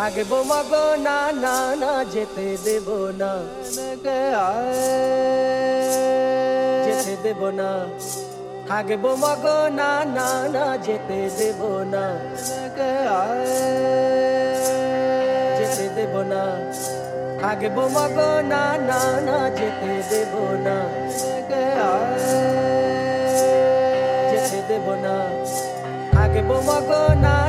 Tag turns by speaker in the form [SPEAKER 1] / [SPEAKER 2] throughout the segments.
[SPEAKER 1] থাকব মাগো না না না যেতে দেব না। যেতে দেব না। আগে মাগো না না না যেতে দেব না। যেতে দেব না। থাকব মাগো না না না যেতে দেব না। যেতে দেব না। থাকব মাগো না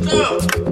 [SPEAKER 2] go.